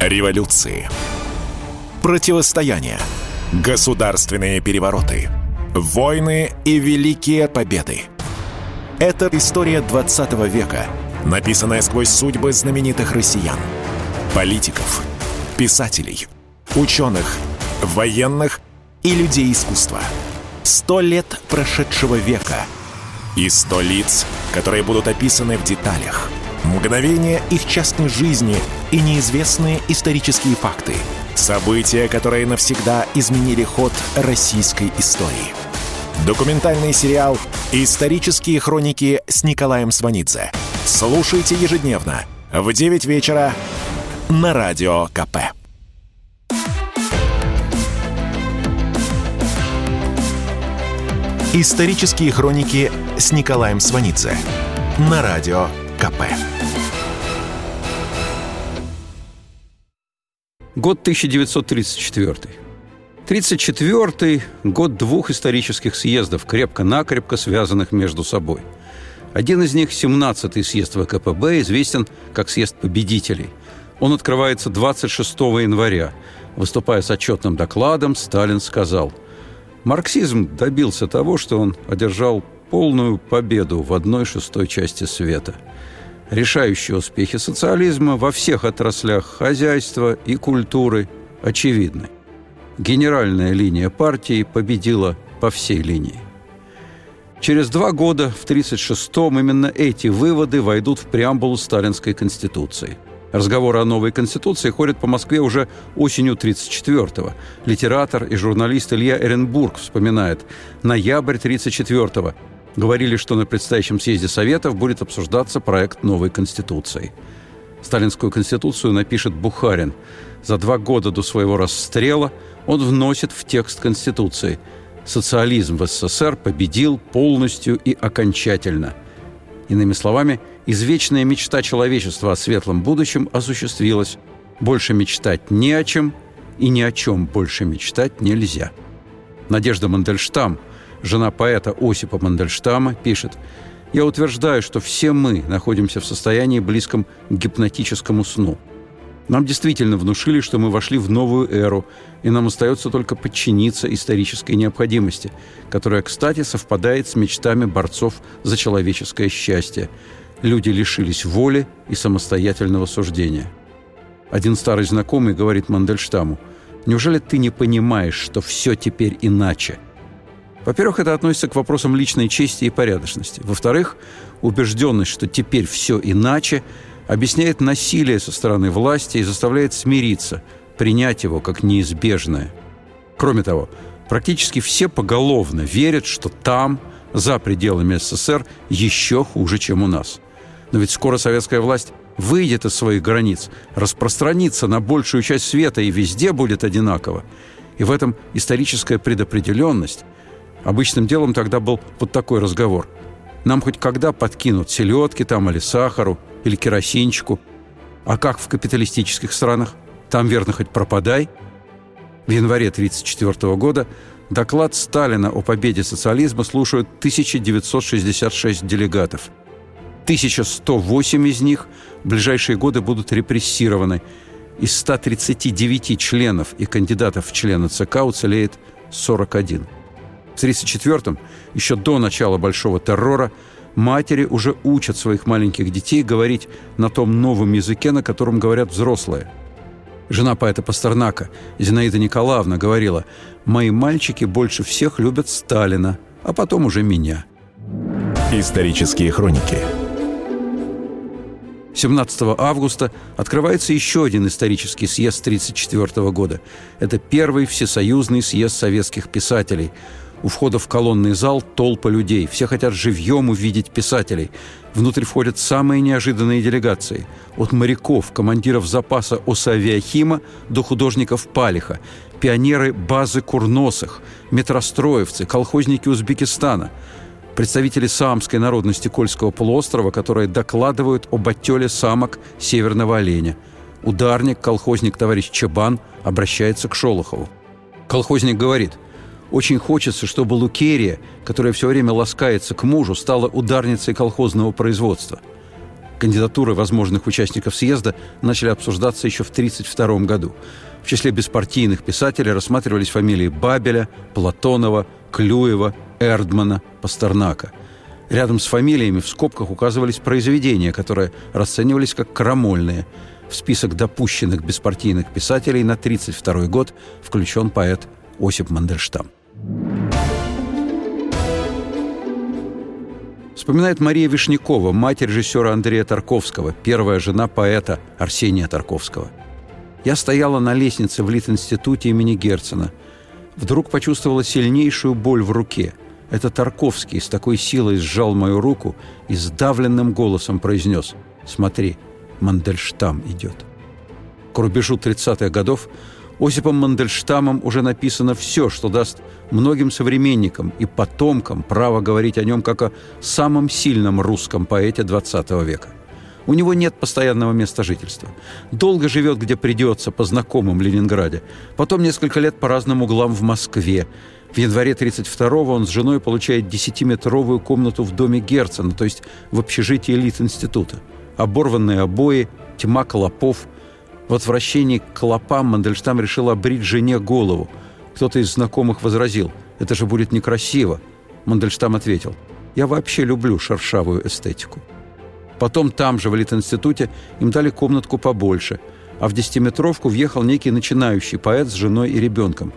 Революции. Противостояния. Государственные перевороты. Войны и великие победы. Это история 20 века, написанная сквозь судьбы знаменитых россиян. Политиков, писателей, ученых, военных и людей искусства. Сто лет прошедшего века и сто лиц, которые будут описаны в деталях. Мгновения их частной жизни и неизвестные исторические факты. События, которые навсегда изменили ход российской истории. Документальный сериал «Исторические хроники» с Николаем Сванидзе. Слушайте ежедневно в 9 вечера на Радио КП. Исторические хроники с Николаем Сванидзе на Радио КП. Год 1934. 34 год двух исторических съездов, крепко-накрепко связанных между собой. Один из них, 17-й съезд ВКПБ, известен как съезд победителей. Он открывается 26 января. Выступая с отчетным докладом, Сталин сказал, «Марксизм добился того, что он одержал полную победу в одной шестой части света. Решающие успехи социализма во всех отраслях хозяйства и культуры очевидны. Генеральная линия партии победила по всей линии. Через два года, в 1936-м, именно эти выводы войдут в преамбулу Сталинской Конституции – Разговоры о новой Конституции ходят по Москве уже осенью 1934-го. Литератор и журналист Илья Эренбург вспоминает «Ноябрь 1934-го. Говорили, что на предстоящем съезде Советов будет обсуждаться проект новой Конституции. Сталинскую Конституцию напишет Бухарин. За два года до своего расстрела он вносит в текст Конституции «Социализм в СССР победил полностью и окончательно». Иными словами, извечная мечта человечества о светлом будущем осуществилась. Больше мечтать не о чем, и ни о чем больше мечтать нельзя. Надежда Мандельштам – жена поэта Осипа Мандельштама, пишет «Я утверждаю, что все мы находимся в состоянии близком к гипнотическому сну. Нам действительно внушили, что мы вошли в новую эру, и нам остается только подчиниться исторической необходимости, которая, кстати, совпадает с мечтами борцов за человеческое счастье. Люди лишились воли и самостоятельного суждения. Один старый знакомый говорит Мандельштаму, «Неужели ты не понимаешь, что все теперь иначе?» – во-первых, это относится к вопросам личной чести и порядочности. Во-вторых, убежденность, что теперь все иначе, объясняет насилие со стороны власти и заставляет смириться, принять его как неизбежное. Кроме того, практически все поголовно верят, что там, за пределами СССР, еще хуже, чем у нас. Но ведь скоро советская власть выйдет из своих границ, распространится на большую часть света и везде будет одинаково. И в этом историческая предопределенность – Обычным делом тогда был вот такой разговор. Нам хоть когда подкинут селедки там или сахару, или керосинчику. А как в капиталистических странах? Там, верно, хоть пропадай. В январе 1934 года доклад Сталина о победе социализма слушают 1966 делегатов. 1108 из них в ближайшие годы будут репрессированы. Из 139 членов и кандидатов в члены ЦК уцелеет 41. В 1934-м, еще до начала Большого террора, матери уже учат своих маленьких детей говорить на том новом языке, на котором говорят взрослые. Жена поэта Пастернака, Зинаида Николаевна, говорила, «Мои мальчики больше всех любят Сталина, а потом уже меня». Исторические хроники 17 августа открывается еще один исторический съезд 1934 года. Это первый всесоюзный съезд советских писателей – у входа в колонный зал толпа людей. Все хотят живьем увидеть писателей. Внутрь входят самые неожиданные делегации. От моряков, командиров запаса Осавиахима до художников Палиха. Пионеры базы Курносых, метростроевцы, колхозники Узбекистана. Представители самской народности Кольского полуострова, которые докладывают об оттеле самок северного оленя. Ударник, колхозник товарищ Чабан обращается к Шолохову. Колхозник говорит – очень хочется, чтобы Лукерия, которая все время ласкается к мужу, стала ударницей колхозного производства. Кандидатуры возможных участников съезда начали обсуждаться еще в 1932 году. В числе беспартийных писателей рассматривались фамилии Бабеля, Платонова, Клюева, Эрдмана, Пастернака. Рядом с фамилиями в скобках указывались произведения, которые расценивались как крамольные. В список допущенных беспартийных писателей на 1932 год включен поэт Осип Мандельштам. Вспоминает Мария Вишнякова, мать режиссера Андрея Тарковского, первая жена поэта Арсения Тарковского. «Я стояла на лестнице в Лит-институте имени Герцена. Вдруг почувствовала сильнейшую боль в руке. Это Тарковский с такой силой сжал мою руку и сдавленным голосом произнес «Смотри, Мандельштам идет». К рубежу 30-х годов Осипом Мандельштамом уже написано все, что даст многим современникам и потомкам право говорить о нем как о самом сильном русском поэте XX века. У него нет постоянного места жительства. Долго живет, где придется, по знакомым Ленинграде. Потом несколько лет по разным углам в Москве. В январе 32-го он с женой получает десятиметровую комнату в доме Герцена, то есть в общежитии элит института. Оборванные обои, тьма клопов – в отвращении к клопам Мандельштам решил обрить жене голову. Кто-то из знакомых возразил, это же будет некрасиво. Мандельштам ответил, я вообще люблю шершавую эстетику. Потом там же, в Литинституте, им дали комнатку побольше, а в десятиметровку въехал некий начинающий поэт с женой и ребенком.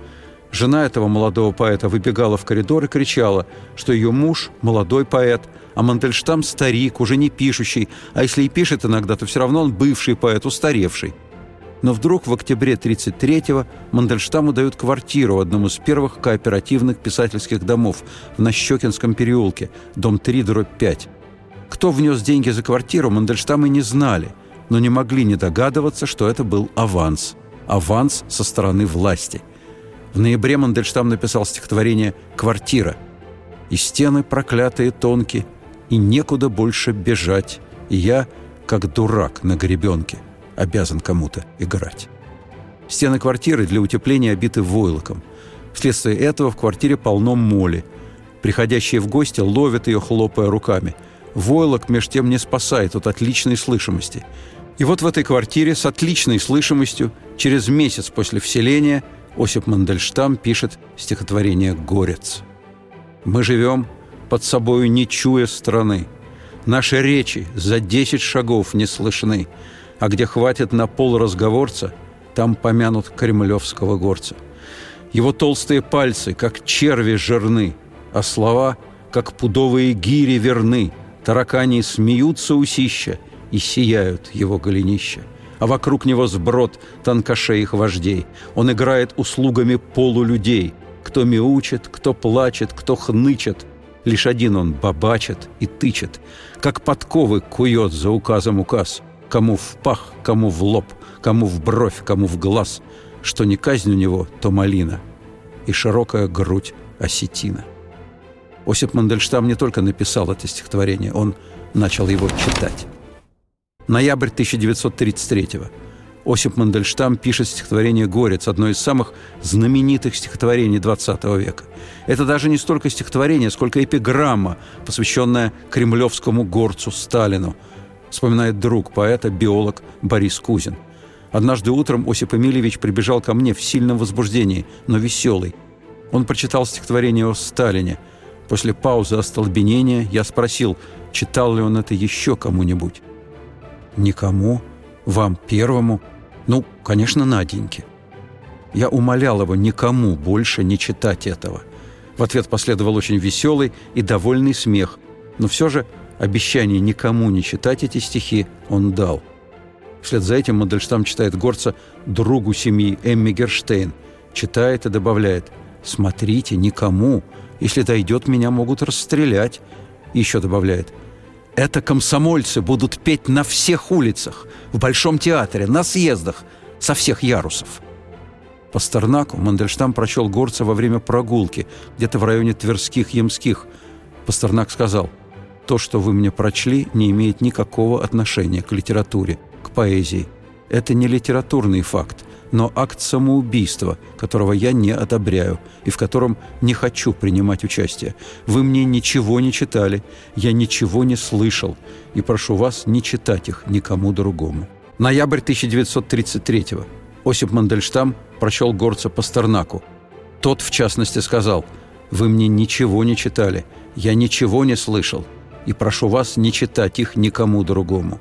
Жена этого молодого поэта выбегала в коридор и кричала, что ее муж – молодой поэт, а Мандельштам – старик, уже не пишущий, а если и пишет иногда, то все равно он бывший поэт, устаревший. Но вдруг в октябре 1933-го Мандельштаму дают квартиру в одном из первых кооперативных писательских домов в Нащекинском переулке, дом 3, дробь 5. Кто внес деньги за квартиру, Мандельштамы не знали, но не могли не догадываться, что это был аванс. Аванс со стороны власти. В ноябре Мандельштам написал стихотворение «Квартира». «И стены проклятые тонкие, и некуда больше бежать, и я, как дурак на гребенке» обязан кому-то играть. Стены квартиры для утепления обиты войлоком. Вследствие этого в квартире полно моли. Приходящие в гости ловят ее, хлопая руками. Войлок, меж тем, не спасает от отличной слышимости. И вот в этой квартире с отличной слышимостью через месяц после вселения Осип Мандельштам пишет стихотворение «Горец». «Мы живем под собою, не чуя страны. Наши речи за десять шагов не слышны а где хватит на пол разговорца, там помянут кремлевского горца. Его толстые пальцы, как черви жирны, а слова, как пудовые гири верны, таракани смеются усища и сияют его голенища. А вокруг него сброд тонкошеих вождей. Он играет услугами полулюдей. Кто мяучит, кто плачет, кто хнычет. Лишь один он бабачит и тычет, как подковы кует за указом указ – кому в пах, кому в лоб, кому в бровь, кому в глаз. Что не казнь у него, то малина. И широкая грудь осетина. Осип Мандельштам не только написал это стихотворение, он начал его читать. Ноябрь 1933 -го. Осип Мандельштам пишет стихотворение «Горец», одно из самых знаменитых стихотворений XX века. Это даже не столько стихотворение, сколько эпиграмма, посвященная кремлевскому горцу Сталину – вспоминает друг поэта, биолог Борис Кузин. Однажды утром Осип Эмильевич прибежал ко мне в сильном возбуждении, но веселый. Он прочитал стихотворение о Сталине. После паузы остолбенения я спросил, читал ли он это еще кому-нибудь. «Никому? Вам первому? Ну, конечно, Наденьке». Я умолял его никому больше не читать этого. В ответ последовал очень веселый и довольный смех, но все же Обещание никому не читать эти стихи он дал. Вслед за этим Мандельштам читает горца другу семьи Эмми Герштейн. Читает и добавляет «Смотрите, никому. Если дойдет, меня могут расстрелять». Еще добавляет «Это комсомольцы будут петь на всех улицах, в Большом театре, на съездах, со всех ярусов». Пастернаку Мандельштам прочел горца во время прогулки, где-то в районе Тверских, Ямских. Пастернак сказал – то, что вы мне прочли, не имеет никакого отношения к литературе, к поэзии. Это не литературный факт. но акт самоубийства, которого я не одобряю и в котором не хочу принимать участие. Вы мне ничего не читали, я ничего не слышал, и прошу вас не читать их никому другому. Ноябрь 1933 -го. Осип Мандельштам прочел горца Пастернаку. Тот, в частности, сказал «Вы мне ничего не читали, я ничего не слышал, и прошу вас не читать их никому другому».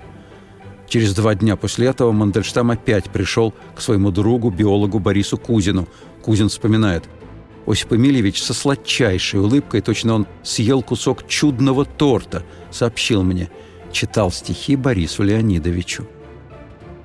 Через два дня после этого Мандельштам опять пришел к своему другу, биологу Борису Кузину. Кузин вспоминает. Осип Эмильевич со сладчайшей улыбкой, точно он съел кусок чудного торта, сообщил мне. Читал стихи Борису Леонидовичу.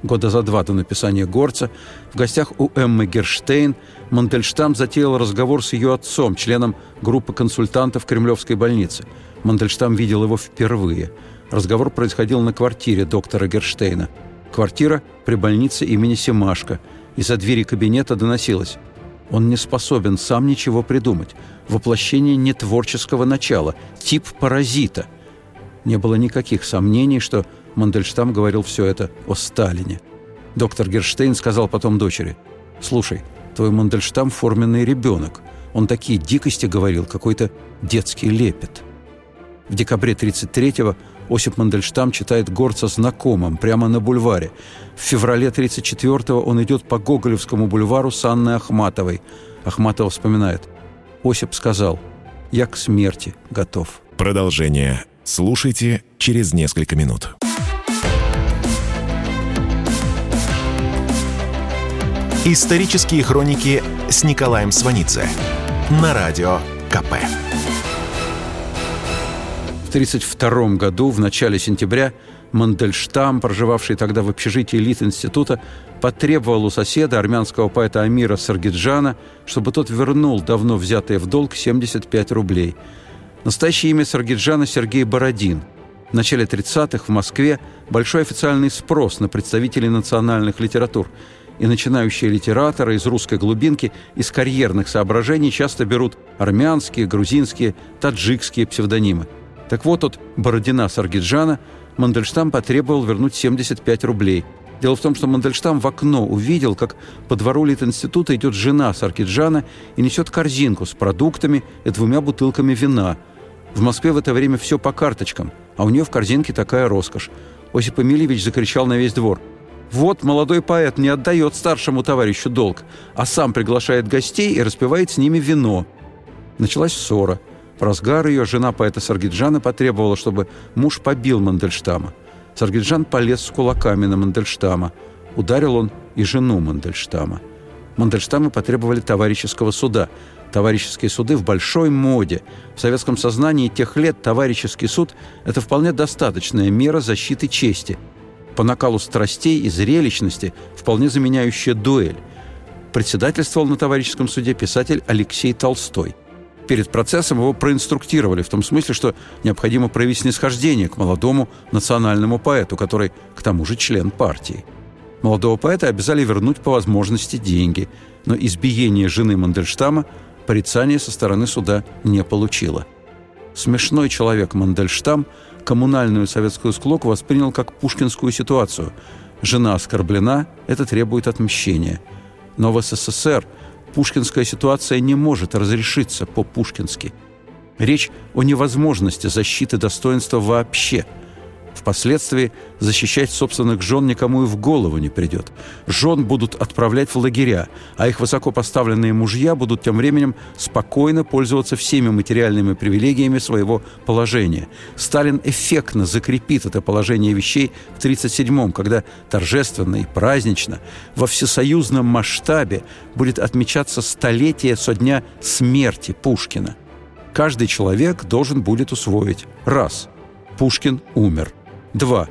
Года за два до написания «Горца» в гостях у Эммы Герштейн Мандельштам затеял разговор с ее отцом, членом группы консультантов Кремлевской больницы. Мандельштам видел его впервые – Разговор происходил на квартире доктора Герштейна. Квартира при больнице имени Семашко. Из-за двери кабинета доносилось. Он не способен сам ничего придумать. Воплощение нетворческого начала. Тип паразита. Не было никаких сомнений, что Мандельштам говорил все это о Сталине. Доктор Герштейн сказал потом дочери, «Слушай, твой Мандельштам – форменный ребенок. Он такие дикости говорил, какой-то детский лепет». В декабре 1933-го Осип Мандельштам читает Горца знакомым, прямо на бульваре. В феврале 1934-го он идет по Гоголевскому бульвару с Анной Ахматовой. Ахматова вспоминает. Осип сказал, «Я к смерти готов». Продолжение слушайте через несколько минут. Исторические хроники с Николаем Сванидзе на радио КП. В 1932 году, в начале сентября, Мандельштам, проживавший тогда в общежитии Лит-института, потребовал у соседа, армянского поэта Амира Саргиджана, чтобы тот вернул давно взятые в долг 75 рублей. Настоящее имя Саргиджана Сергей Бородин. В начале 30-х в Москве большой официальный спрос на представителей национальных литератур – и начинающие литераторы из русской глубинки из карьерных соображений часто берут армянские, грузинские, таджикские псевдонимы – так вот, от Бородина Саргиджана Мандельштам потребовал вернуть 75 рублей. Дело в том, что Мандельштам в окно увидел, как по двору Литинститута идет жена Саркиджана и несет корзинку с продуктами и двумя бутылками вина. В Москве в это время все по карточкам, а у нее в корзинке такая роскошь. Осип Эмильевич закричал на весь двор. «Вот молодой поэт не отдает старшему товарищу долг, а сам приглашает гостей и распивает с ними вино». Началась ссора – в разгар ее жена поэта Саргиджана потребовала, чтобы муж побил Мандельштама. Саргиджан полез с кулаками на Мандельштама. Ударил он и жену Мандельштама. Мандельштамы потребовали товарищеского суда. Товарищеские суды в большой моде. В советском сознании тех лет товарищеский суд – это вполне достаточная мера защиты чести. По накалу страстей и зрелищности вполне заменяющая дуэль. Председательствовал на товарищеском суде писатель Алексей Толстой – перед процессом его проинструктировали в том смысле, что необходимо проявить снисхождение к молодому национальному поэту, который, к тому же, член партии. Молодого поэта обязали вернуть по возможности деньги, но избиение жены Мандельштама порицания со стороны суда не получило. Смешной человек Мандельштам коммунальную советскую склоку воспринял как пушкинскую ситуацию. Жена оскорблена, это требует отмщения. Но в СССР – пушкинская ситуация не может разрешиться по-пушкински. Речь о невозможности защиты достоинства вообще – Впоследствии защищать собственных жен никому и в голову не придет. Жен будут отправлять в лагеря, а их высокопоставленные мужья будут тем временем спокойно пользоваться всеми материальными привилегиями своего положения. Сталин эффектно закрепит это положение вещей в 1937-м, когда торжественно и празднично во всесоюзном масштабе будет отмечаться столетие со дня смерти Пушкина. Каждый человек должен будет усвоить. Раз. Пушкин умер. 2.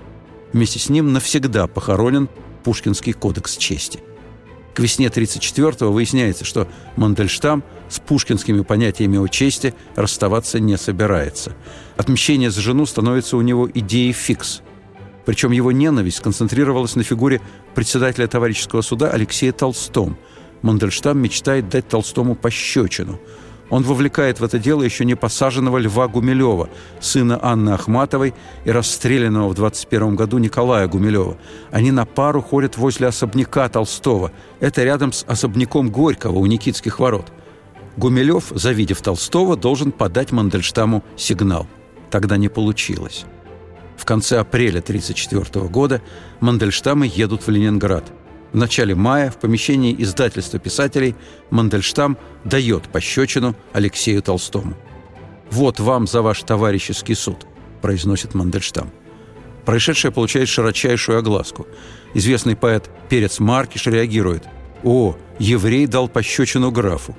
Вместе с ним навсегда похоронен Пушкинский кодекс чести. К весне 1934-го выясняется, что Мандельштам с пушкинскими понятиями о чести расставаться не собирается. Отмщение за жену становится у него идеей фикс. Причем его ненависть концентрировалась на фигуре председателя товарищеского суда Алексея Толстом. Мандельштам мечтает дать Толстому пощечину. Он вовлекает в это дело еще не посаженного Льва Гумилева, сына Анны Ахматовой и расстрелянного в 21 году Николая Гумилева. Они на пару ходят возле особняка Толстого. Это рядом с особняком Горького у Никитских ворот. Гумилев, завидев Толстого, должен подать Мандельштаму сигнал. Тогда не получилось. В конце апреля 1934 года Мандельштамы едут в Ленинград – в начале мая в помещении издательства писателей Мандельштам дает пощечину Алексею Толстому. «Вот вам за ваш товарищеский суд», – произносит Мандельштам. Происшедшее получает широчайшую огласку. Известный поэт Перец Маркиш реагирует. «О, еврей дал пощечину графу».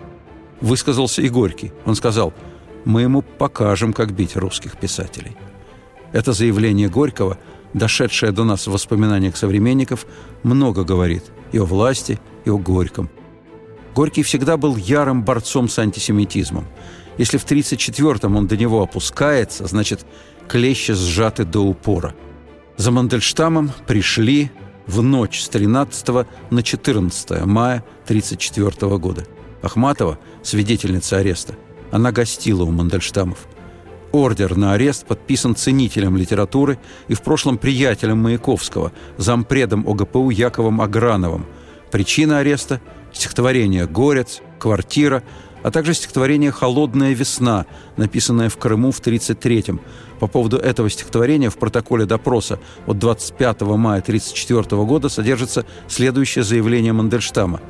Высказался и Горький. Он сказал, «Мы ему покажем, как бить русских писателей». Это заявление Горького – дошедшее до нас в воспоминаниях современников, много говорит и о власти, и о Горьком. Горький всегда был ярым борцом с антисемитизмом. Если в 1934-м он до него опускается, значит, клещи сжаты до упора. За Мандельштамом пришли в ночь с 13 на 14 мая 1934 года. Ахматова, свидетельница ареста, она гостила у Мандельштамов – Ордер на арест подписан ценителем литературы и в прошлом приятелем Маяковского, зампредом ОГПУ Яковом Аграновым. Причина ареста – стихотворение «Горец», «Квартира», а также стихотворение «Холодная весна», написанное в Крыму в 1933-м. По поводу этого стихотворения в протоколе допроса от 25 мая 1934 года содержится следующее заявление Мандельштама.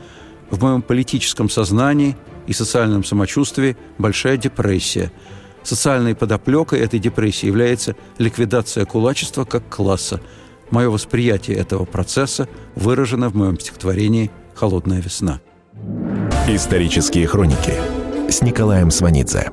«В моем политическом сознании и социальном самочувствии большая депрессия – Социальной подоплекой этой депрессии является ликвидация кулачества как класса. Мое восприятие этого процесса выражено в моем стихотворении «Холодная весна». Исторические хроники с Николаем Сванидзе.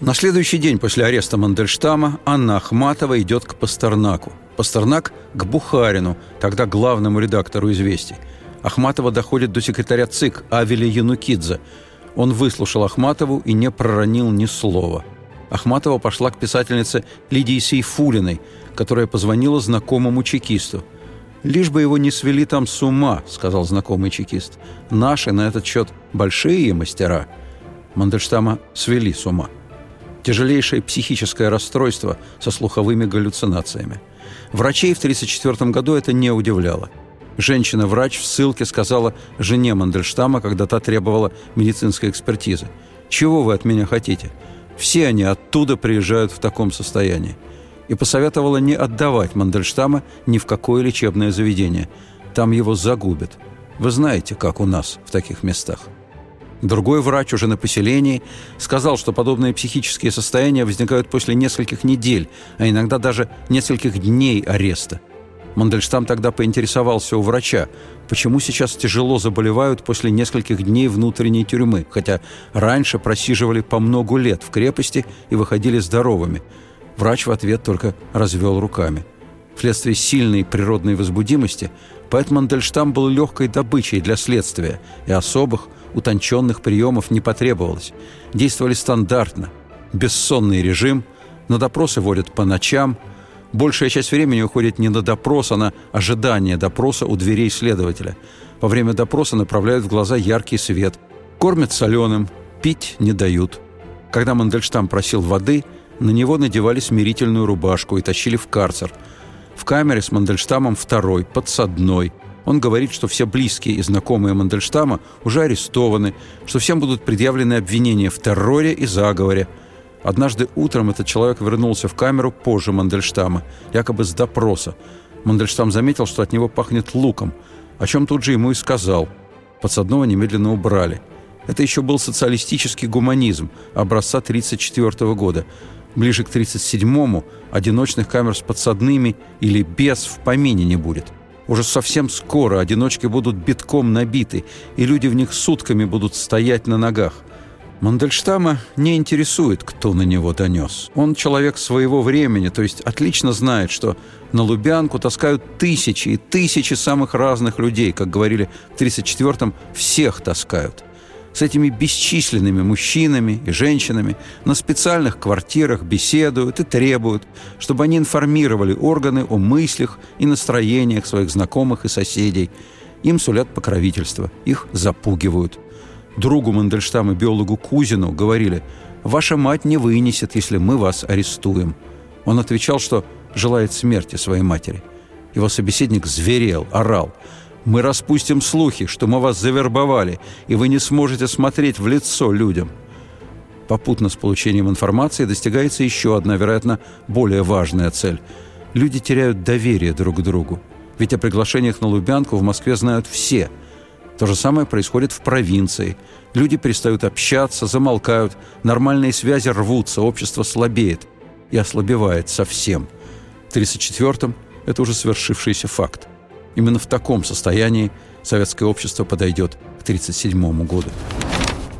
На следующий день после ареста Мандельштама Анна Ахматова идет к Пастернаку. Пастернак – к Бухарину, тогда главному редактору «Известий». Ахматова доходит до секретаря ЦИК Авеля Янукидзе – он выслушал Ахматову и не проронил ни слова. Ахматова пошла к писательнице Лидии Сейфулиной, которая позвонила знакомому чекисту. «Лишь бы его не свели там с ума», — сказал знакомый чекист. «Наши на этот счет большие мастера». Мандельштама свели с ума. Тяжелейшее психическое расстройство со слуховыми галлюцинациями. Врачей в 1934 году это не удивляло – Женщина-врач в ссылке сказала жене Мандельштама, когда та требовала медицинской экспертизы. «Чего вы от меня хотите? Все они оттуда приезжают в таком состоянии». И посоветовала не отдавать Мандельштама ни в какое лечебное заведение. Там его загубят. Вы знаете, как у нас в таких местах. Другой врач уже на поселении сказал, что подобные психические состояния возникают после нескольких недель, а иногда даже нескольких дней ареста – Мандельштам тогда поинтересовался у врача, почему сейчас тяжело заболевают после нескольких дней внутренней тюрьмы, хотя раньше просиживали по многу лет в крепости и выходили здоровыми. Врач в ответ только развел руками. Вследствие сильной природной возбудимости поэт Мандельштам был легкой добычей для следствия, и особых, утонченных приемов не потребовалось. Действовали стандартно. Бессонный режим, на допросы водят по ночам – Большая часть времени уходит не на допрос, а на ожидание допроса у дверей следователя. Во время допроса направляют в глаза яркий свет. Кормят соленым, пить не дают. Когда Мандельштам просил воды, на него надевали смирительную рубашку и тащили в карцер. В камере с Мандельштамом второй, подсадной. Он говорит, что все близкие и знакомые Мандельштама уже арестованы, что всем будут предъявлены обвинения в терроре и заговоре – Однажды утром этот человек вернулся в камеру позже Мандельштама, якобы с допроса. Мандельштам заметил, что от него пахнет луком, о чем тут же ему и сказал. Подсадного немедленно убрали. Это еще был социалистический гуманизм образца 1934 года. Ближе к 1937-му одиночных камер с подсадными или без в помине не будет. Уже совсем скоро одиночки будут битком набиты, и люди в них сутками будут стоять на ногах. Мандельштама не интересует, кто на него донес. Он человек своего времени, то есть отлично знает, что на Лубянку таскают тысячи и тысячи самых разных людей, как говорили в 1934-м, всех таскают. С этими бесчисленными мужчинами и женщинами на специальных квартирах беседуют и требуют, чтобы они информировали органы о мыслях и настроениях своих знакомых и соседей. Им сулят покровительство, их запугивают – другу Мандельштама, биологу Кузину, говорили «Ваша мать не вынесет, если мы вас арестуем». Он отвечал, что желает смерти своей матери. Его собеседник зверел, орал – мы распустим слухи, что мы вас завербовали, и вы не сможете смотреть в лицо людям. Попутно с получением информации достигается еще одна, вероятно, более важная цель. Люди теряют доверие друг к другу. Ведь о приглашениях на Лубянку в Москве знают все. То же самое происходит в провинции. Люди перестают общаться, замолкают, нормальные связи рвутся, общество слабеет и ослабевает совсем. В 1934-м это уже свершившийся факт. Именно в таком состоянии советское общество подойдет к 1937 году.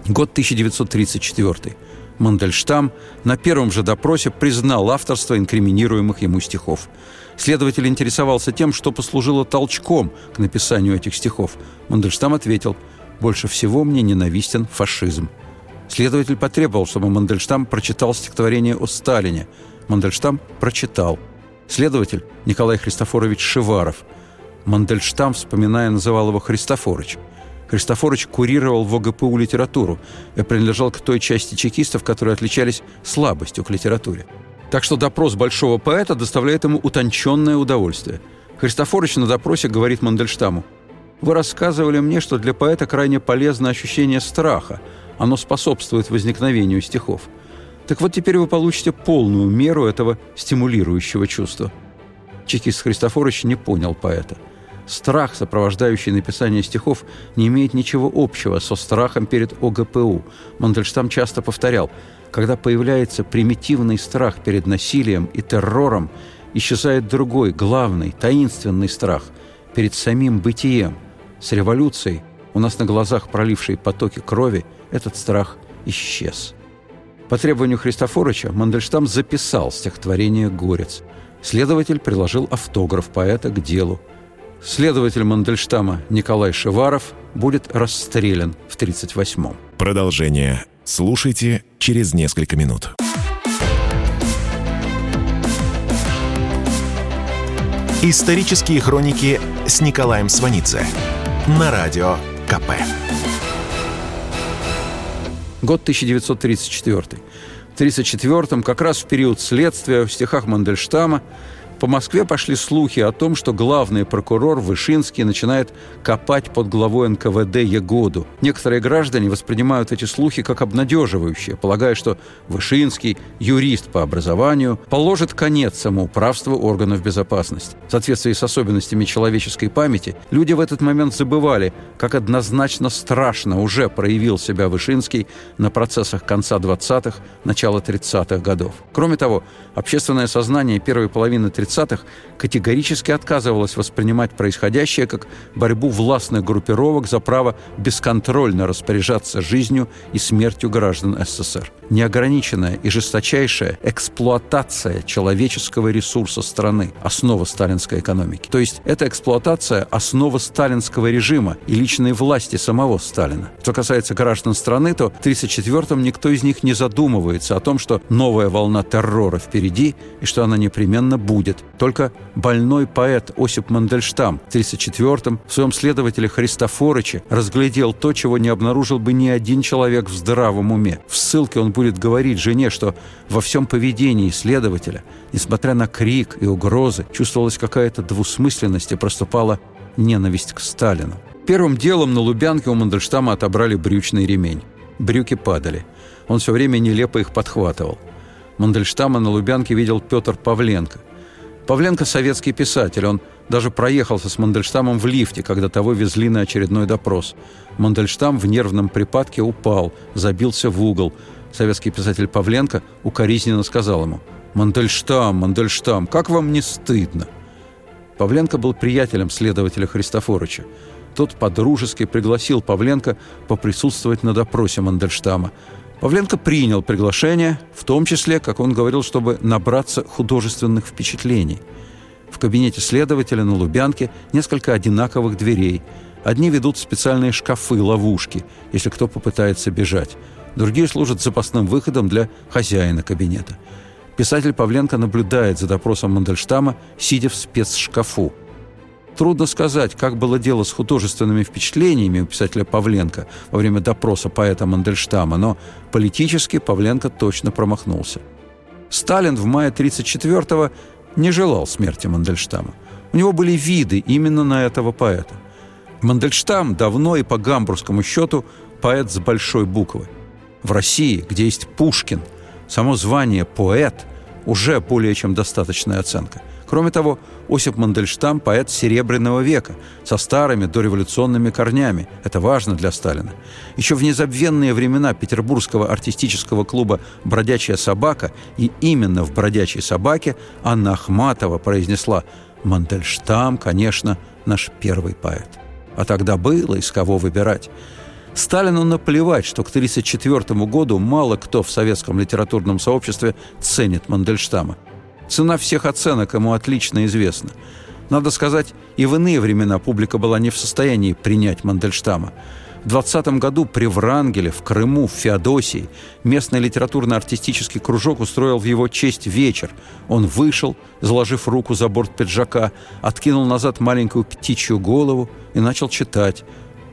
Год 1934. Мандельштам на первом же допросе признал авторство инкриминируемых ему стихов. Следователь интересовался тем, что послужило толчком к написанию этих стихов. Мандельштам ответил «Больше всего мне ненавистен фашизм». Следователь потребовал, чтобы Мандельштам прочитал стихотворение о Сталине. Мандельштам прочитал. Следователь Николай Христофорович Шиваров – Мандельштам, вспоминая, называл его Христофорыч. Христофорович курировал в ОГПУ литературу и принадлежал к той части чекистов, которые отличались слабостью к литературе. Так что допрос большого поэта доставляет ему утонченное удовольствие. Христофорович на допросе говорит Мандельштаму, «Вы рассказывали мне, что для поэта крайне полезно ощущение страха. Оно способствует возникновению стихов. Так вот теперь вы получите полную меру этого стимулирующего чувства». Чекист Христофорович не понял поэта – Страх, сопровождающий написание стихов, не имеет ничего общего со страхом перед ОГПУ. Мандельштам часто повторял, когда появляется примитивный страх перед насилием и террором, исчезает другой, главный, таинственный страх перед самим бытием. С революцией, у нас на глазах пролившей потоки крови, этот страх исчез. По требованию Христофоровича Мандельштам записал стихотворение «Горец». Следователь приложил автограф поэта к делу – Следователь Мандельштама Николай Шеваров будет расстрелян в 1938-м. Продолжение слушайте через несколько минут. Исторические хроники с Николаем Сванидзе на радио КП. Год 1934. В 1934-м, как раз в период следствия, в стихах Мандельштама по Москве пошли слухи о том, что главный прокурор Вышинский начинает копать под главой НКВД Егоду. Некоторые граждане воспринимают эти слухи как обнадеживающие, полагая, что Вышинский, юрист по образованию, положит конец самоуправству органов безопасности. В соответствии с особенностями человеческой памяти, люди в этот момент забывали, как однозначно страшно уже проявил себя Вышинский на процессах конца 20-х, начала 30-х годов. Кроме того, общественное сознание первой половины 30 30-х категорически отказывалась воспринимать происходящее как борьбу властных группировок за право бесконтрольно распоряжаться жизнью и смертью граждан СССР. Неограниченная и жесточайшая эксплуатация человеческого ресурса страны – основа сталинской экономики. То есть эта эксплуатация – основа сталинского режима и личной власти самого Сталина. Что касается граждан страны, то в 1934-м никто из них не задумывается о том, что новая волна террора впереди и что она непременно будет будет. Только больной поэт Осип Мандельштам в 1934-м в своем следователе Христофорыче разглядел то, чего не обнаружил бы ни один человек в здравом уме. В ссылке он будет говорить жене, что во всем поведении следователя, несмотря на крик и угрозы, чувствовалась какая-то двусмысленность и проступала ненависть к Сталину. Первым делом на Лубянке у Мандельштама отобрали брючный ремень. Брюки падали. Он все время нелепо их подхватывал. Мандельштама на Лубянке видел Петр Павленко – Павленко – советский писатель. Он даже проехался с Мандельштамом в лифте, когда того везли на очередной допрос. Мандельштам в нервном припадке упал, забился в угол. Советский писатель Павленко укоризненно сказал ему «Мандельштам, Мандельштам, как вам не стыдно?» Павленко был приятелем следователя Христофоровича. Тот подружески пригласил Павленко поприсутствовать на допросе Мандельштама – Павленко принял приглашение, в том числе, как он говорил, чтобы набраться художественных впечатлений. В кабинете следователя на Лубянке несколько одинаковых дверей. Одни ведут специальные шкафы, ловушки, если кто попытается бежать. Другие служат запасным выходом для хозяина кабинета. Писатель Павленко наблюдает за допросом Мандельштама, сидя в спецшкафу. Трудно сказать, как было дело с художественными впечатлениями у писателя Павленко во время допроса поэта Мандельштама, но политически Павленко точно промахнулся. Сталин в мае 1934-го не желал смерти Мандельштама. У него были виды именно на этого поэта. Мандельштам давно и по гамбургскому счету поэт с большой буквы. В России, где есть Пушкин, само звание «поэт» уже более чем достаточная оценка – Кроме того, Осип Мандельштам – поэт Серебряного века, со старыми дореволюционными корнями. Это важно для Сталина. Еще в незабвенные времена петербургского артистического клуба «Бродячая собака» и именно в «Бродячей собаке» Анна Ахматова произнесла «Мандельштам, конечно, наш первый поэт». А тогда было из кого выбирать. Сталину наплевать, что к 1934 году мало кто в советском литературном сообществе ценит Мандельштама. Цена всех оценок ему отлично известна. Надо сказать, и в иные времена публика была не в состоянии принять Мандельштама. В 20 году при Врангеле, в Крыму, в Феодосии местный литературно-артистический кружок устроил в его честь вечер. Он вышел, заложив руку за борт пиджака, откинул назад маленькую птичью голову и начал читать.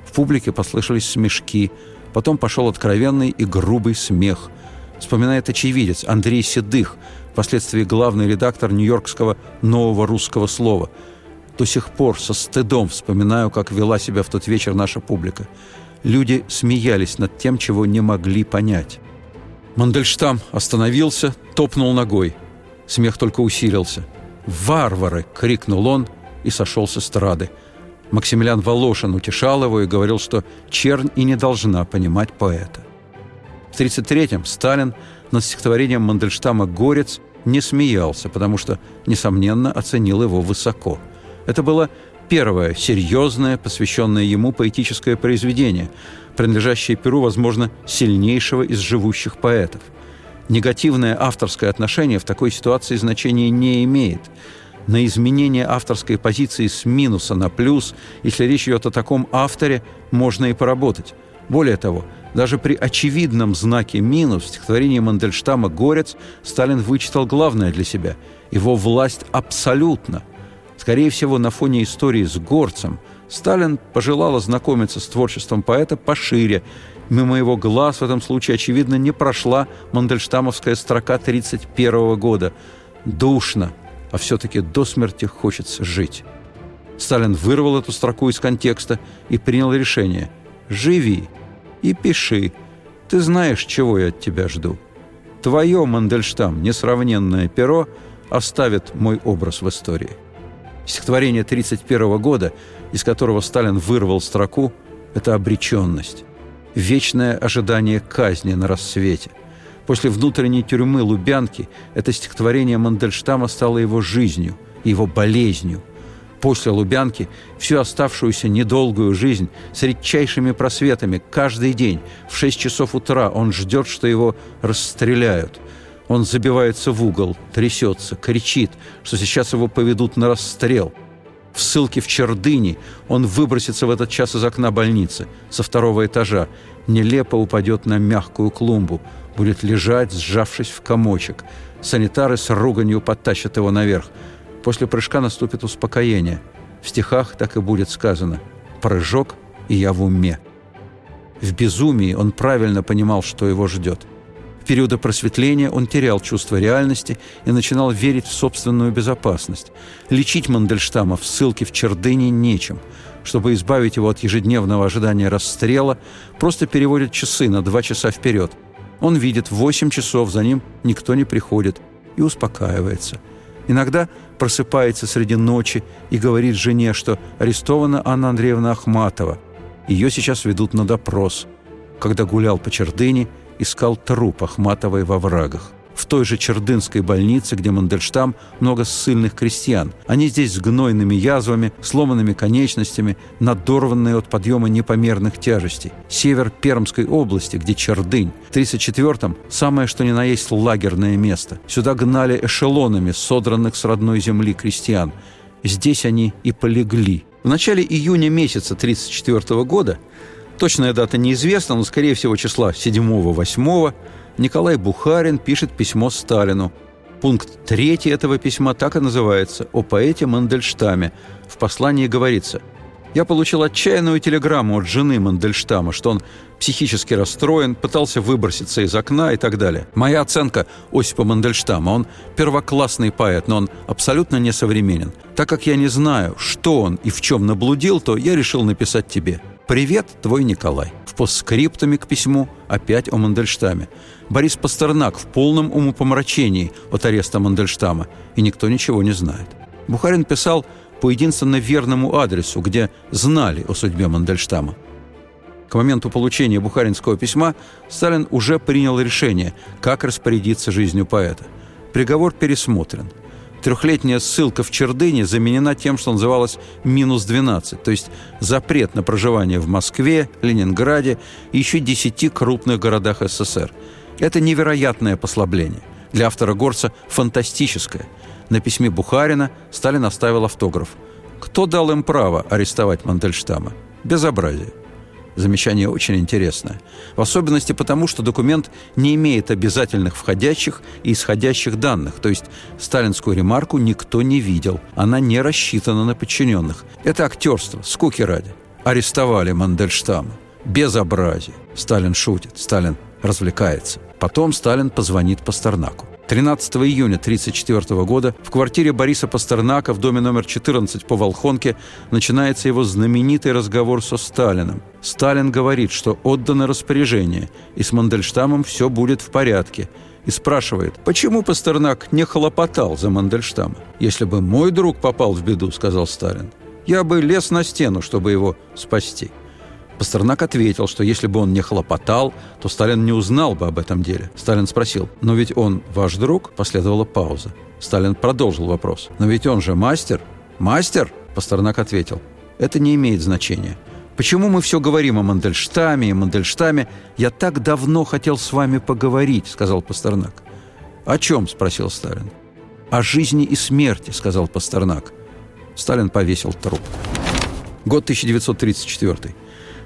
В публике послышались смешки. Потом пошел откровенный и грубый смех. Вспоминает очевидец Андрей Седых – впоследствии главный редактор нью-йоркского «Нового русского слова». До сих пор со стыдом вспоминаю, как вела себя в тот вечер наша публика. Люди смеялись над тем, чего не могли понять. Мандельштам остановился, топнул ногой. Смех только усилился. «Варвары!» — крикнул он и сошел с эстрады. Максимилиан Волошин утешал его и говорил, что чернь и не должна понимать поэта. В 1933-м Сталин над стихотворением Мандельштама «Горец» не смеялся, потому что, несомненно, оценил его высоко. Это было первое серьезное, посвященное ему поэтическое произведение, принадлежащее Перу, возможно, сильнейшего из живущих поэтов. Негативное авторское отношение в такой ситуации значения не имеет. На изменение авторской позиции с минуса на плюс, если речь идет о таком авторе, можно и поработать. Более того, даже при очевидном знаке минус в стихотворении Мандельштама «Горец» Сталин вычитал главное для себя – его власть абсолютно. Скорее всего, на фоне истории с Горцем Сталин пожелал ознакомиться с творчеством поэта пошире. Мимо его глаз в этом случае, очевидно, не прошла мандельштамовская строка 1931 года. «Душно, а все-таки до смерти хочется жить». Сталин вырвал эту строку из контекста и принял решение – «Живи, и пиши. Ты знаешь, чего я от тебя жду. Твое, Мандельштам, несравненное перо оставит мой образ в истории. Стихотворение 1931 года, из которого Сталин вырвал строку, это обреченность. Вечное ожидание казни на рассвете. После внутренней тюрьмы Лубянки это стихотворение Мандельштама стало его жизнью, его болезнью – после Лубянки всю оставшуюся недолгую жизнь с редчайшими просветами каждый день в 6 часов утра он ждет, что его расстреляют. Он забивается в угол, трясется, кричит, что сейчас его поведут на расстрел. В ссылке в Чердыни он выбросится в этот час из окна больницы со второго этажа, нелепо упадет на мягкую клумбу, будет лежать, сжавшись в комочек. Санитары с руганью подтащат его наверх – После прыжка наступит успокоение. В стихах так и будет сказано «Прыжок, и я в уме». В безумии он правильно понимал, что его ждет. В периоды просветления он терял чувство реальности и начинал верить в собственную безопасность. Лечить Мандельштама в ссылке в Чердыне нечем. Чтобы избавить его от ежедневного ожидания расстрела, просто переводят часы на два часа вперед. Он видит, в 8 часов за ним никто не приходит и успокаивается – Иногда просыпается среди ночи и говорит жене, что арестована Анна Андреевна Ахматова. Ее сейчас ведут на допрос. Когда гулял по Чердыне, искал труп Ахматовой во врагах в той же Чердынской больнице, где Мандельштам, много ссыльных крестьян. Они здесь с гнойными язвами, сломанными конечностями, надорванные от подъема непомерных тяжестей. Север Пермской области, где Чердынь. В 1934-м самое что ни на есть лагерное место. Сюда гнали эшелонами содранных с родной земли крестьян. Здесь они и полегли. В начале июня месяца 1934 года, точная дата неизвестна, но, скорее всего, числа 7-8 Николай Бухарин пишет письмо Сталину. Пункт третий этого письма так и называется «О поэте Мандельштаме». В послании говорится – я получил отчаянную телеграмму от жены Мандельштама, что он психически расстроен, пытался выброситься из окна и так далее. Моя оценка Осипа Мандельштама, он первоклассный поэт, но он абсолютно несовременен. Так как я не знаю, что он и в чем наблудил, то я решил написать тебе. «Привет, твой Николай». В постскриптуме к письму опять о Мандельштаме. Борис Пастернак в полном умопомрачении от ареста Мандельштама, и никто ничего не знает. Бухарин писал по единственно верному адресу, где знали о судьбе Мандельштама. К моменту получения бухаринского письма Сталин уже принял решение, как распорядиться жизнью поэта. Приговор пересмотрен. Трехлетняя ссылка в Чердыне заменена тем, что называлось «минус 12», то есть запрет на проживание в Москве, Ленинграде и еще десяти крупных городах СССР. Это невероятное послабление. Для автора Горца фантастическое – на письме Бухарина Сталин оставил автограф. Кто дал им право арестовать Мандельштама? Безобразие. Замечание очень интересное. В особенности потому, что документ не имеет обязательных входящих и исходящих данных, то есть сталинскую ремарку никто не видел. Она не рассчитана на подчиненных. Это актерство, скуки ради. Арестовали Мандельштама. Безобразие. Сталин шутит, Сталин развлекается. Потом Сталин позвонит Пастернаку. 13 июня 1934 года в квартире Бориса Пастернака в доме номер 14 по Волхонке начинается его знаменитый разговор со Сталиным. Сталин говорит, что отдано распоряжение, и с Мандельштамом все будет в порядке. И спрашивает, почему Пастернак не хлопотал за Мандельштама? «Если бы мой друг попал в беду, — сказал Сталин, — я бы лез на стену, чтобы его спасти». Пастернак ответил, что если бы он не хлопотал, то Сталин не узнал бы об этом деле. Сталин спросил, «Но ведь он ваш друг?» Последовала пауза. Сталин продолжил вопрос. «Но ведь он же мастер?» «Мастер?» Пастернак ответил, «Это не имеет значения. Почему мы все говорим о Мандельштаме и Мандельштаме? Я так давно хотел с вами поговорить», — сказал Пастернак. «О чем?» — спросил Сталин. «О жизни и смерти», — сказал Пастернак. Сталин повесил труп. Год 1934.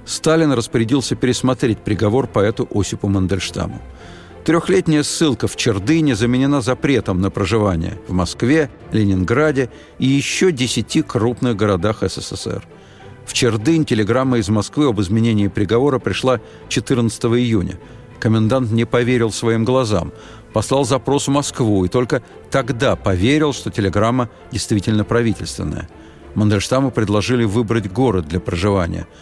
Сталин распорядился пересмотреть приговор поэту Осипу Мандельштаму. Трехлетняя ссылка в Чердыне заменена запретом на проживание в Москве, Ленинграде и еще десяти крупных городах СССР. В Чердынь телеграмма из Москвы об изменении приговора пришла 14 июня. Комендант не поверил своим глазам, послал запрос в Москву и только тогда поверил, что телеграмма действительно правительственная. Мандельштаму предложили выбрать город для проживания –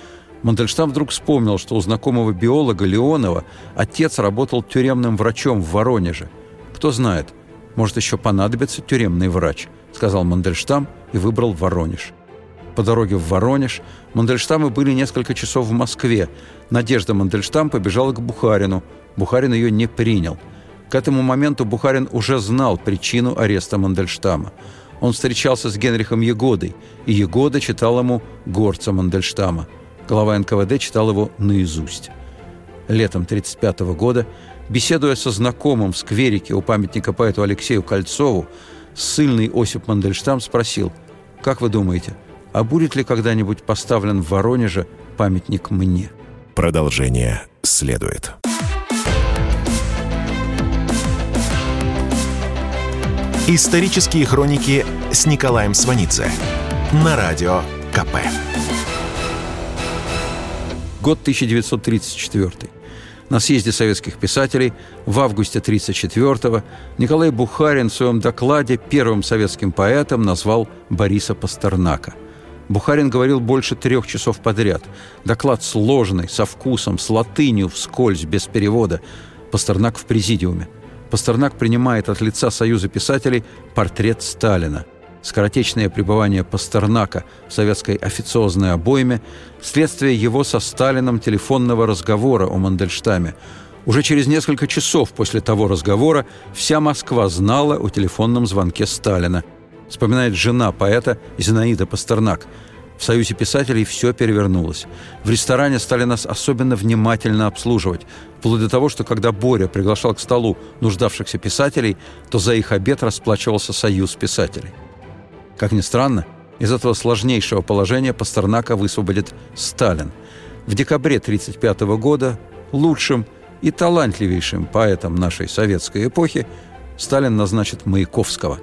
Мандельштам вдруг вспомнил, что у знакомого биолога Леонова отец работал тюремным врачом в Воронеже. «Кто знает, может, еще понадобится тюремный врач», сказал Мандельштам и выбрал Воронеж. По дороге в Воронеж Мандельштамы были несколько часов в Москве. Надежда Мандельштам побежала к Бухарину. Бухарин ее не принял. К этому моменту Бухарин уже знал причину ареста Мандельштама. Он встречался с Генрихом Егодой, и Егода читал ему «Горца Мандельштама». Глава НКВД читал его наизусть. Летом 1935 года, беседуя со знакомым в скверике у памятника поэту Алексею Кольцову, ссыльный Осип Мандельштам спросил, «Как вы думаете, а будет ли когда-нибудь поставлен в Воронеже памятник мне?» Продолжение следует. Исторические хроники с Николаем Сванидзе на Радио КП. Год 1934. На съезде советских писателей в августе 1934-го Николай Бухарин в своем докладе первым советским поэтом назвал Бориса Пастернака. Бухарин говорил больше трех часов подряд. Доклад сложный, со вкусом, с латынью, вскользь, без перевода. Пастернак в президиуме. Пастернак принимает от лица Союза писателей портрет Сталина – скоротечное пребывание Пастернака в советской официозной обойме – следствие его со Сталином телефонного разговора о Мандельштаме. Уже через несколько часов после того разговора вся Москва знала о телефонном звонке Сталина. Вспоминает жена поэта Зинаида Пастернак. В Союзе писателей все перевернулось. В ресторане стали нас особенно внимательно обслуживать, вплоть до того, что когда Боря приглашал к столу нуждавшихся писателей, то за их обед расплачивался Союз писателей. Как ни странно, из этого сложнейшего положения Пастернака высвободит Сталин. В декабре 1935 года лучшим и талантливейшим поэтом нашей советской эпохи Сталин назначит Маяковского.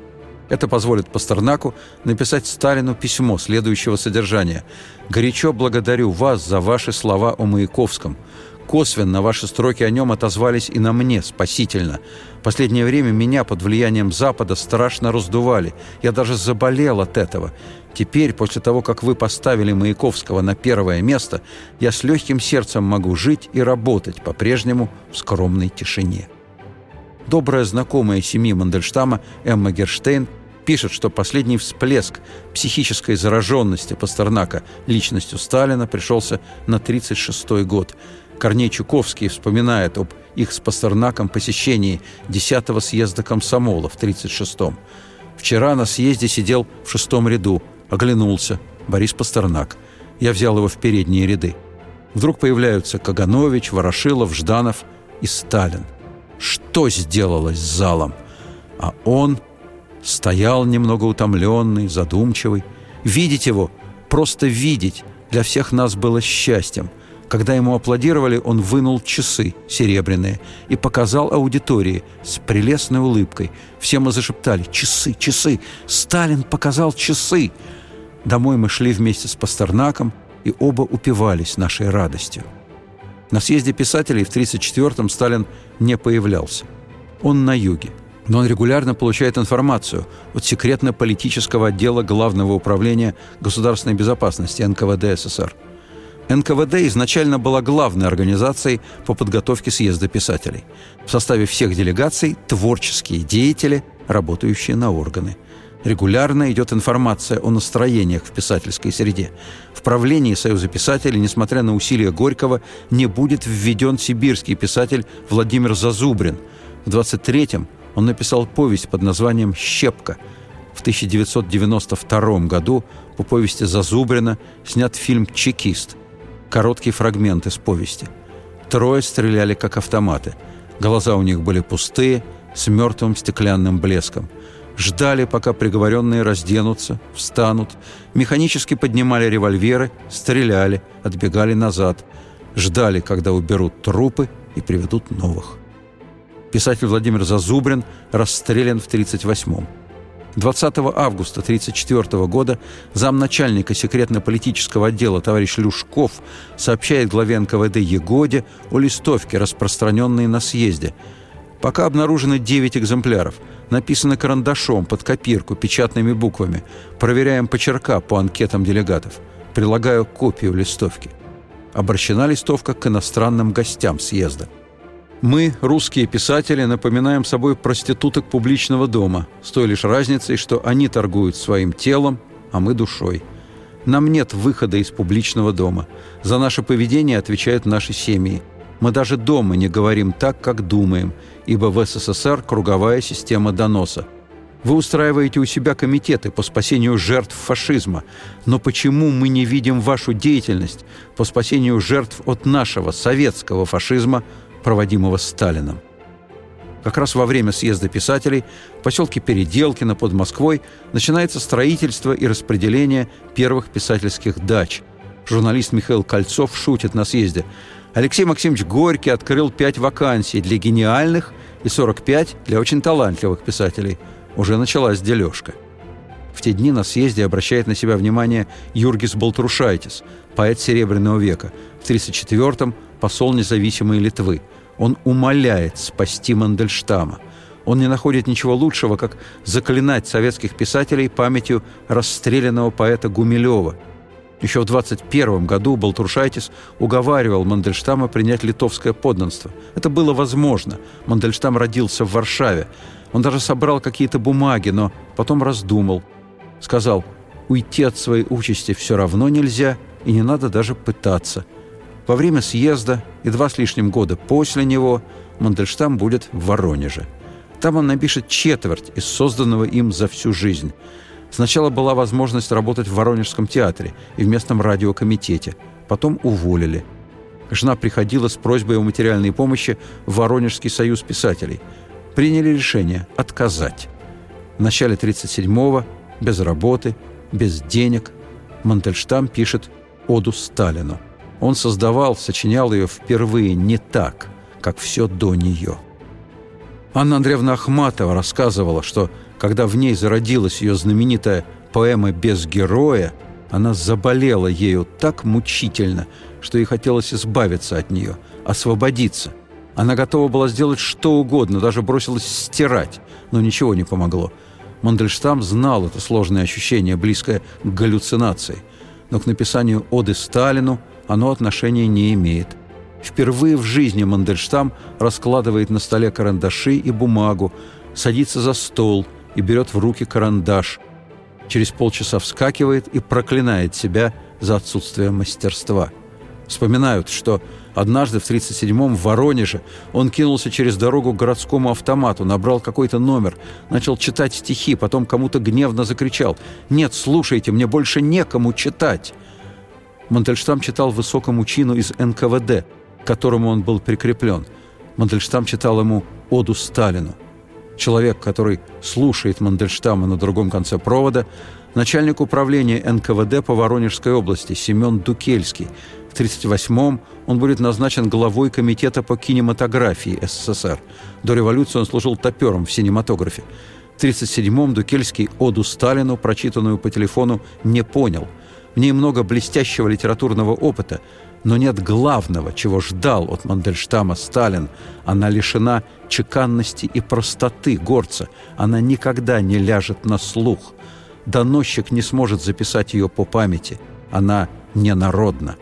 Это позволит Пастернаку написать Сталину письмо следующего содержания. «Горячо благодарю вас за ваши слова о Маяковском. Косвенно ваши строки о нем отозвались и на мне спасительно. Последнее время меня под влиянием Запада страшно раздували. Я даже заболел от этого. Теперь, после того, как вы поставили Маяковского на первое место, я с легким сердцем могу жить и работать по-прежнему в скромной тишине». Добрая знакомая семьи Мандельштама Эмма Герштейн пишет, что последний всплеск психической зараженности Пастернака личностью Сталина пришелся на 1936 год – Корней Чуковский вспоминает об их с Пастернаком посещении 10-го съезда комсомола в 1936-м. «Вчера на съезде сидел в шестом ряду, оглянулся. Борис Пастернак. Я взял его в передние ряды. Вдруг появляются Каганович, Ворошилов, Жданов и Сталин. Что сделалось с залом? А он стоял немного утомленный, задумчивый. Видеть его, просто видеть, для всех нас было счастьем – когда ему аплодировали, он вынул часы серебряные и показал аудитории с прелестной улыбкой. Все мы зашептали «Часы! Часы! Сталин показал часы!» Домой мы шли вместе с Пастернаком и оба упивались нашей радостью. На съезде писателей в 1934-м Сталин не появлялся. Он на юге. Но он регулярно получает информацию от секретно-политического отдела Главного управления государственной безопасности НКВД СССР – НКВД изначально была главной организацией по подготовке съезда писателей. В составе всех делегаций – творческие деятели, работающие на органы. Регулярно идет информация о настроениях в писательской среде. В правлении Союза писателей, несмотря на усилия Горького, не будет введен сибирский писатель Владимир Зазубрин. В 23-м он написал повесть под названием «Щепка». В 1992 году по повести Зазубрина снят фильм «Чекист», короткий фрагмент из повести. Трое стреляли, как автоматы. Глаза у них были пустые, с мертвым стеклянным блеском. Ждали, пока приговоренные разденутся, встанут, механически поднимали револьверы, стреляли, отбегали назад. Ждали, когда уберут трупы и приведут новых. Писатель Владимир Зазубрин расстрелян в 1938-м. 20 августа 1934 года замначальника секретно-политического отдела товарищ Люшков сообщает главе НКВД Егоде о листовке, распространенной на съезде. Пока обнаружено 9 экземпляров. Написано карандашом, под копирку, печатными буквами. Проверяем почерка по анкетам делегатов. Прилагаю копию листовки. Обращена листовка к иностранным гостям съезда – мы, русские писатели, напоминаем собой проституток публичного дома, с той лишь разницей, что они торгуют своим телом, а мы душой. Нам нет выхода из публичного дома. За наше поведение отвечают наши семьи. Мы даже дома не говорим так, как думаем, ибо в СССР круговая система доноса. Вы устраиваете у себя комитеты по спасению жертв фашизма. Но почему мы не видим вашу деятельность по спасению жертв от нашего советского фашизма – проводимого Сталином. Как раз во время съезда писателей в поселке Переделкино под Москвой начинается строительство и распределение первых писательских дач. Журналист Михаил Кольцов шутит на съезде. Алексей Максимович Горький открыл пять вакансий для гениальных и 45 для очень талантливых писателей. Уже началась дележка. В те дни на съезде обращает на себя внимание Юргис Балтрушайтис, поэт Серебряного века. В 1934-м посол независимой Литвы. Он умоляет спасти Мандельштама. Он не находит ничего лучшего, как заклинать советских писателей памятью расстрелянного поэта Гумилева. Еще в 21 году Балтрушайтис уговаривал Мандельштама принять литовское подданство. Это было возможно. Мандельштам родился в Варшаве. Он даже собрал какие-то бумаги, но потом раздумал. Сказал, уйти от своей участи все равно нельзя, и не надо даже пытаться – во время съезда и два с лишним года после него Мандельштам будет в Воронеже. Там он напишет четверть из созданного им за всю жизнь. Сначала была возможность работать в Воронежском театре и в местном радиокомитете. Потом уволили. Жена приходила с просьбой о материальной помощи в Воронежский союз писателей. Приняли решение отказать. В начале 37-го, без работы, без денег, Мандельштам пишет «Оду Сталину». Он создавал, сочинял ее впервые не так, как все до нее. Анна Андреевна Ахматова рассказывала, что когда в ней зародилась ее знаменитая поэма «Без героя», она заболела ею так мучительно, что ей хотелось избавиться от нее, освободиться. Она готова была сделать что угодно, даже бросилась стирать, но ничего не помогло. Мандельштам знал это сложное ощущение, близкое к галлюцинации, но к написанию «Оды Сталину» оно отношения не имеет – Впервые в жизни Мандельштам раскладывает на столе карандаши и бумагу, садится за стол и берет в руки карандаш. Через полчаса вскакивает и проклинает себя за отсутствие мастерства. Вспоминают, что однажды в 37-м в Воронеже он кинулся через дорогу к городскому автомату, набрал какой-то номер, начал читать стихи, потом кому-то гневно закричал «Нет, слушайте, мне больше некому читать!» Мандельштам читал высокому чину из НКВД – к которому он был прикреплен. Мандельштам читал ему «Оду Сталину». Человек, который слушает Мандельштама на другом конце провода, начальник управления НКВД по Воронежской области Семен Дукельский. В 1938-м он будет назначен главой Комитета по кинематографии СССР. До революции он служил топером в синематографе. В 1937-м Дукельский «Оду Сталину», прочитанную по телефону, не понял. В ней много блестящего литературного опыта – но нет главного, чего ждал от Мандельштама Сталин. Она лишена чеканности и простоты горца. Она никогда не ляжет на слух. Доносчик не сможет записать ее по памяти. Она ненародна.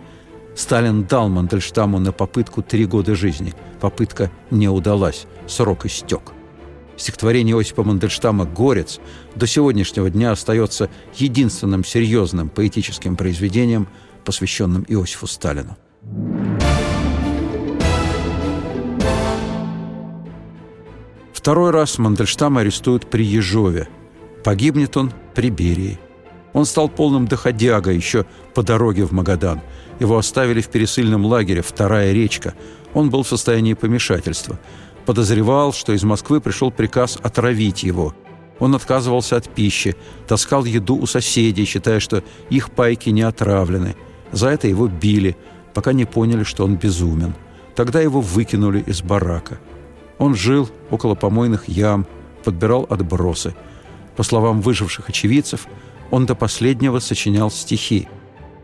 Сталин дал Мандельштаму на попытку три года жизни. Попытка не удалась. Срок истек. Стихотворение Осипа Мандельштама «Горец» до сегодняшнего дня остается единственным серьезным поэтическим произведением – посвященным Иосифу Сталину. Второй раз Мандельштам арестуют при Ежове. Погибнет он при Берии. Он стал полным доходягой еще по дороге в Магадан. Его оставили в пересыльном лагере «Вторая речка». Он был в состоянии помешательства. Подозревал, что из Москвы пришел приказ отравить его. Он отказывался от пищи, таскал еду у соседей, считая, что их пайки не отравлены – за это его били, пока не поняли, что он безумен. Тогда его выкинули из барака. Он жил около помойных ям, подбирал отбросы. По словам выживших очевидцев, он до последнего сочинял стихи.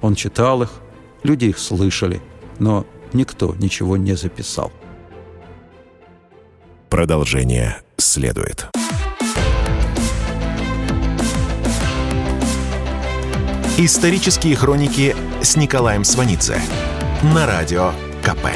Он читал их, люди их слышали, но никто ничего не записал. Продолжение следует. Исторические хроники с Николаем Сванидзе на радио КП.